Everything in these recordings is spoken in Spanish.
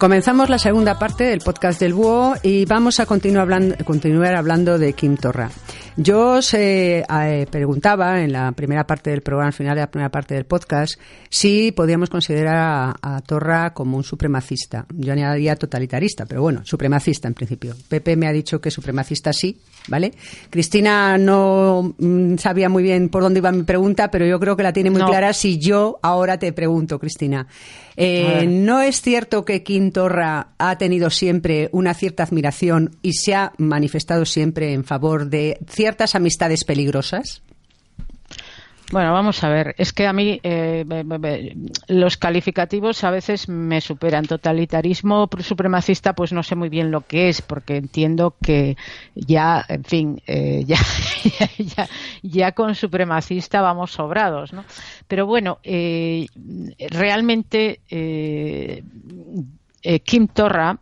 Comenzamos la segunda parte del podcast del Búho y vamos a continuar hablando, continuar hablando de Kim Torra. Yo os eh, eh, preguntaba en la primera parte del programa, al final de la primera parte del podcast, si podíamos considerar a, Torra como un supremacista. Yo añadiría totalitarista, pero bueno, supremacista en principio. Pepe me ha dicho que supremacista sí, ¿vale? Cristina no mm, sabía muy bien por dónde iba mi pregunta, pero yo creo que la tiene muy clara si yo ahora te pregunto, Cristina. Eh, ¿No es cierto que Quintorra ha tenido siempre una cierta admiración y se ha manifestado siempre en favor de ciertas amistades peligrosas? Bueno, vamos a ver. Es que a mí eh, los calificativos a veces me superan. Totalitarismo supremacista, pues no sé muy bien lo que es, porque entiendo que ya, en fin, eh, ya, ya, ya, con supremacista vamos sobrados, ¿no? Pero bueno, eh, realmente Kim Torra,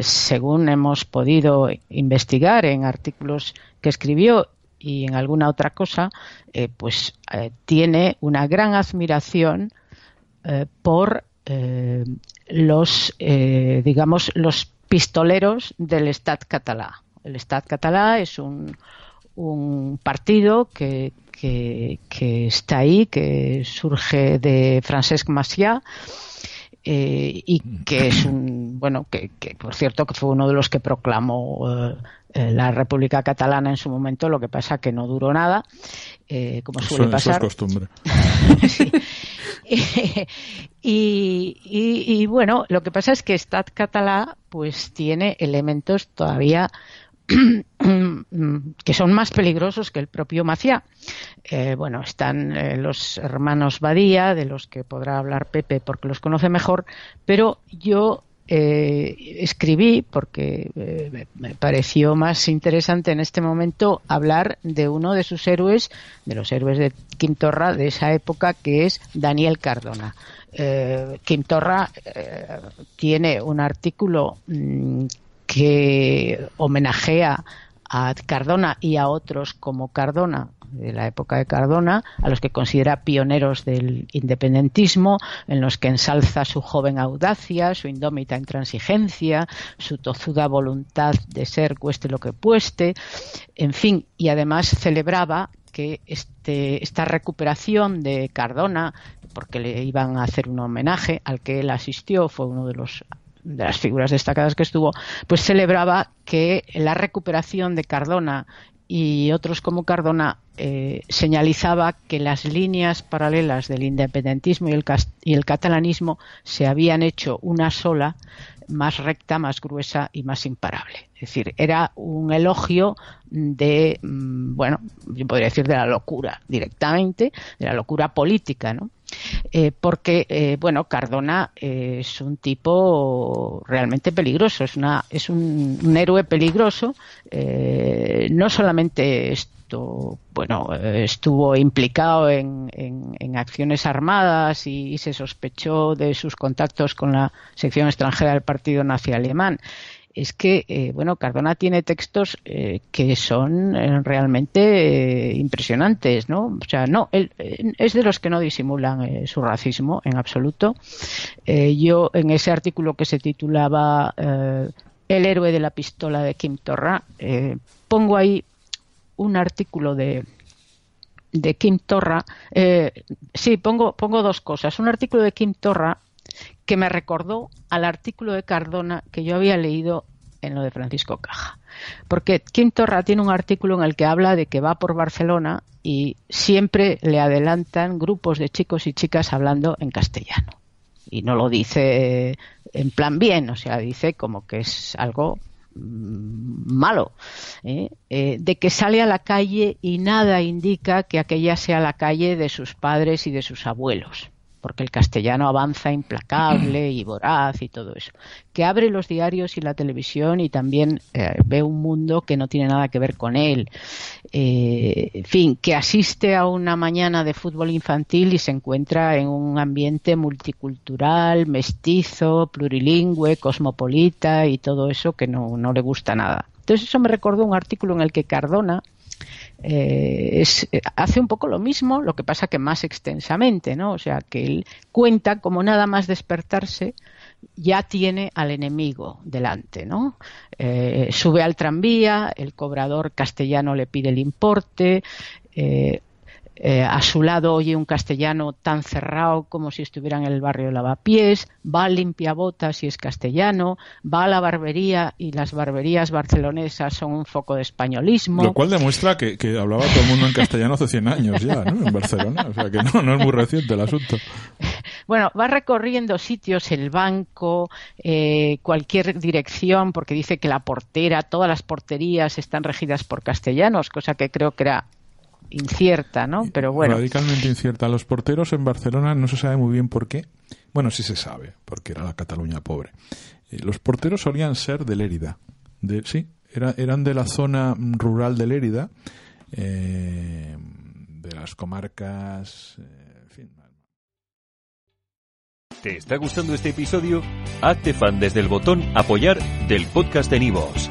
según hemos podido investigar en artículos que escribió y en alguna otra cosa, eh, pues eh, tiene una gran admiración eh, por los, digamos, los pistoleros del Estat catalá. El Estat catalá es un, un partido que, que, está ahí, que surge de Francesc Macià, y que es un bueno que, que, por cierto que fue uno de los que proclamó eh, la República Catalana en su momento, lo que pasa que no duró nada, eh, como suele pasar. es costumbre. y, bueno, lo que pasa es que Stat Catalá pues tiene elementos todavía que son más peligrosos que el propio Maciá. Eh, bueno, están los hermanos Badía, de los que podrá hablar Pepe porque los conoce mejor, pero yo eh, escribí, porque eh, me pareció más interesante en este momento hablar de uno de sus héroes, de los héroes de Quintorra de esa época, que es Daniel Cardona. Eh, Quintorra eh, tiene un artículo mm, que homenajea a Cardona y a otros como Cardona de la época de Cardona, a los que considera pioneros del independentismo, en los que ensalza su joven audacia, su indómita intransigencia, su tozuda voluntad de ser cueste lo que pueste, en fin, y además celebraba que este, esta recuperación de Cardona, porque le iban a hacer un homenaje al que él asistió, fue uno de los de las figuras destacadas que estuvo, pues celebraba que la recuperación de Cardona y otros como Cardona eh, señalizaba que las líneas paralelas del independentismo y el, y el, catalanismo se habían hecho una sola, más recta, más gruesa y más imparable. Es decir, era un elogio de, mm, bueno, yo podría decir de la locura directamente, de la locura política, ¿no? Eh, porque, eh, bueno, Cardona eh, es un tipo realmente peligroso, es, una, es un, héroe peligroso, no solamente esto, bueno, estuvo implicado en, en, acciones armadas y, se sospechó de sus contactos con la sección extranjera del Partido Nazi Alemán, es que, eh, bueno, Cardona tiene textos eh, que son eh, realmente impresionantes, ¿no? O sea, no, él es de los que no disimulan su racismo en absoluto. yo, en ese artículo que se titulaba El héroe de la pistola de Kim Torra, pongo ahí un artículo de, de Kim Torra. sí, pongo, pongo dos cosas. Un artículo de Kim Torra que me recordó al artículo de Cardona que yo había leído en lo de Francisco Caja. Porque Quintorra tiene un artículo en el que habla de que va por Barcelona y siempre le adelantan grupos de chicos y chicas hablando en castellano. Y no lo dice en plan bien, o sea, dice como que es algo mm, malo, ¿eh? Eh, de que sale a la calle y nada indica que aquella sea la calle de sus padres y de sus abuelos porque el castellano avanza implacable y voraz y todo eso, que abre los diarios y la televisión y también eh, ve un mundo que no tiene nada que ver con él. Eh, en fin, que asiste a una mañana de fútbol infantil y se encuentra en un ambiente multicultural, mestizo, plurilingüe, cosmopolita y todo eso que no, no le gusta nada. Entonces eso me recordó un artículo en el que Cardona eh, es, eh, hace un poco lo mismo, lo que pasa que más extensamente, ¿no? O sea, que él cuenta como nada más despertarse ya tiene al enemigo delante, ¿no? Eh, sube al tranvía, el cobrador castellano le pide el importe, eh, eh, a su lado oye un castellano tan cerrado como si estuviera en el barrio de Lavapiés, va al limpiabotas y es castellano, va a la barbería y las barberías barcelonesas son un foco de españolismo. Lo cual demuestra que, hablaba todo el mundo en castellano hace 100 años ya, ¿no? En Barcelona. O sea que no, no es muy reciente el asunto. Bueno, va recorriendo sitios, el banco, eh, cualquier dirección, porque dice que la portera, todas las porterías están regidas por castellanos, cosa que creo que era incierta, ¿no? Pero bueno. Radicalmente incierta. Los porteros en Barcelona no se sabe muy bien por qué. Bueno, sí se sabe, porque era la Cataluña pobre. Eh, los porteros solían ser de Lérida. De, sí, era, eran de la zona rural de Lérida, eh, de las comarcas. Eh, en fin. ¿Te está gustando este episodio? Hazte fan desde el botón Apoyar del podcast de Nivos.